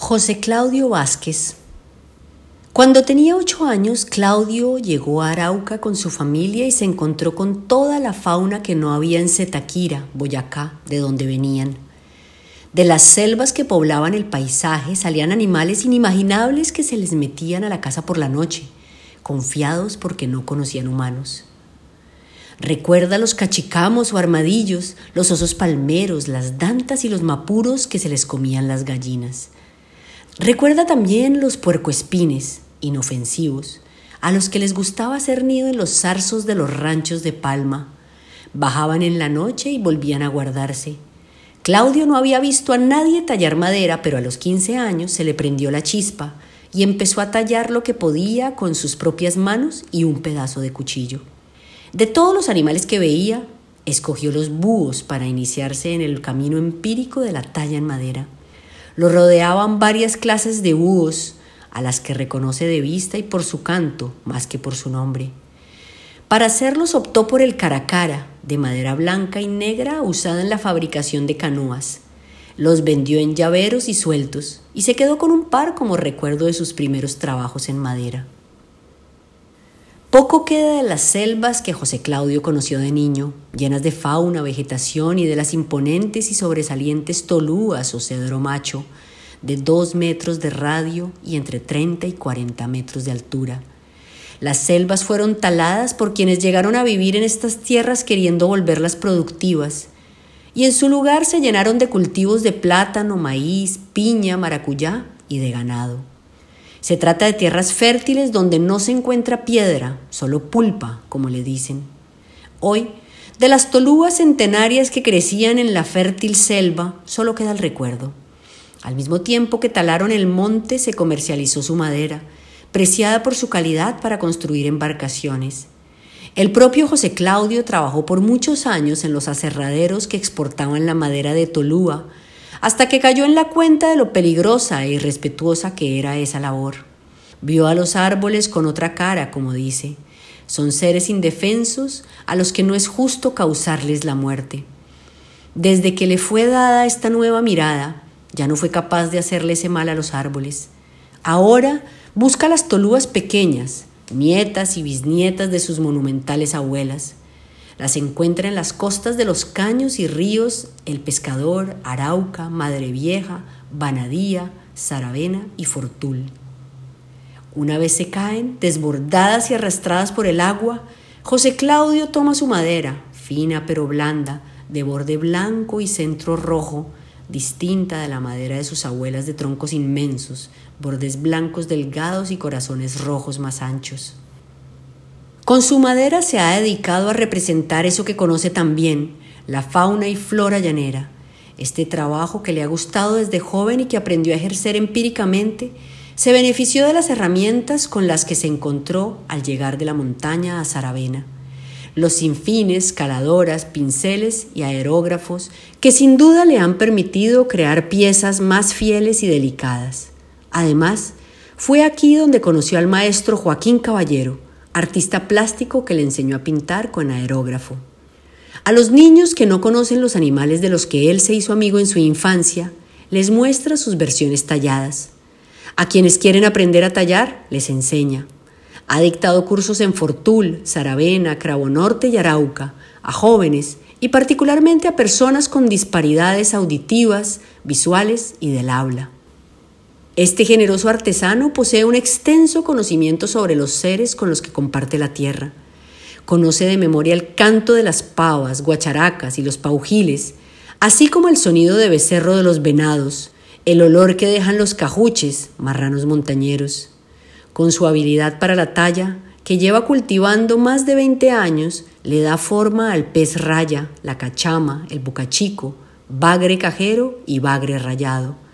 José Claudio Vázquez. Cuando tenía ocho años, Claudio llegó a Arauca con su familia y se encontró con toda la fauna que no había en Zetaquira, Boyacá, de donde venían. De las selvas que poblaban el paisaje salían animales inimaginables que se les metían a la casa por la noche, confiados porque no conocían humanos. Recuerda los cachicamos o armadillos, los osos palmeros, las dantas y los mapuros que se les comían las gallinas. Recuerda también los puercoespines, inofensivos, a los que les gustaba hacer nido en los zarzos de los ranchos de palma. Bajaban en la noche y volvían a guardarse. Claudio no había visto a nadie tallar madera, pero a los 15 años se le prendió la chispa y empezó a tallar lo que podía con sus propias manos y un pedazo de cuchillo. De todos los animales que veía, escogió los búhos para iniciarse en el camino empírico de la talla en madera. Lo rodeaban varias clases de búhos, a las que reconoce de vista y por su canto, más que por su nombre. Para hacerlos optó por el caracara, de madera blanca y negra usada en la fabricación de canoas. Los vendió en llaveros y sueltos, y se quedó con un par como recuerdo de sus primeros trabajos en madera. Poco queda de las selvas que José Claudio conoció de niño, llenas de fauna, vegetación y de las imponentes y sobresalientes tolúas o cedro macho, de dos metros de radio y entre 30 y 40 metros de altura. Las selvas fueron taladas por quienes llegaron a vivir en estas tierras queriendo volverlas productivas, y en su lugar se llenaron de cultivos de plátano, maíz, piña, maracuyá y de ganado. Se trata de tierras fértiles donde no se encuentra piedra, solo pulpa, como le dicen. Hoy, de las tolúas centenarias que crecían en la fértil selva, solo queda el recuerdo. Al mismo tiempo que talaron el monte, se comercializó su madera, preciada por su calidad para construir embarcaciones. El propio José Claudio trabajó por muchos años en los aserraderos que exportaban la madera de Tolúa, hasta que cayó en la cuenta de lo peligrosa e irrespetuosa que era esa labor. Vio a los árboles con otra cara, como dice. Son seres indefensos a los que no es justo causarles la muerte. Desde que le fue dada esta nueva mirada, ya no fue capaz de hacerle ese mal a los árboles. Ahora busca las tolúas pequeñas, nietas y bisnietas de sus monumentales abuelas, las encuentra en las costas de los caños y ríos El Pescador, Arauca, Madre Vieja, Banadía, Saravena y Fortul. Una vez se caen, desbordadas y arrastradas por el agua, José Claudio toma su madera, fina pero blanda, de borde blanco y centro rojo, distinta de la madera de sus abuelas de troncos inmensos, bordes blancos delgados y corazones rojos más anchos. Con su madera se ha dedicado a representar eso que conoce tan bien, la fauna y flora llanera. Este trabajo que le ha gustado desde joven y que aprendió a ejercer empíricamente, se benefició de las herramientas con las que se encontró al llegar de la montaña a Saravena. Los sinfines, caladoras, pinceles y aerógrafos que sin duda le han permitido crear piezas más fieles y delicadas. Además, fue aquí donde conoció al maestro Joaquín Caballero, artista plástico que le enseñó a pintar con aerógrafo. A los niños que no conocen los animales de los que él se hizo amigo en su infancia, les muestra sus versiones talladas. A quienes quieren aprender a tallar, les enseña. Ha dictado cursos en Fortul, Saravena, Cravo Norte y Arauca, a jóvenes y particularmente a personas con disparidades auditivas, visuales y del habla. Este generoso artesano posee un extenso conocimiento sobre los seres con los que comparte la tierra. Conoce de memoria el canto de las pavas, guacharacas y los paujiles, así como el sonido de becerro de los venados, el olor que dejan los cajuches, marranos montañeros. Con su habilidad para la talla, que lleva cultivando más de 20 años, le da forma al pez raya, la cachama, el bocachico, bagre cajero y bagre rayado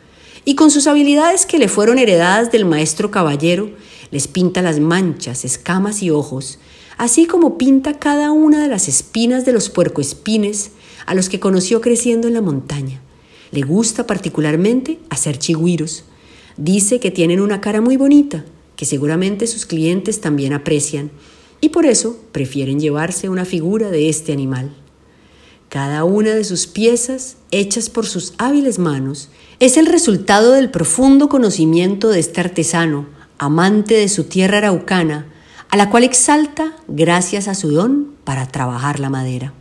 y con sus habilidades que le fueron heredadas del maestro caballero, les pinta las manchas, escamas y ojos, así como pinta cada una de las espinas de los puercoespines a los que conoció creciendo en la montaña. Le gusta particularmente hacer chigüiros. Dice que tienen una cara muy bonita, que seguramente sus clientes también aprecian, y por eso prefieren llevarse una figura de este animal. Cada una de sus piezas, hechas por sus hábiles manos, es el resultado del profundo conocimiento de este artesano, amante de su tierra araucana, a la cual exalta gracias a su don para trabajar la madera.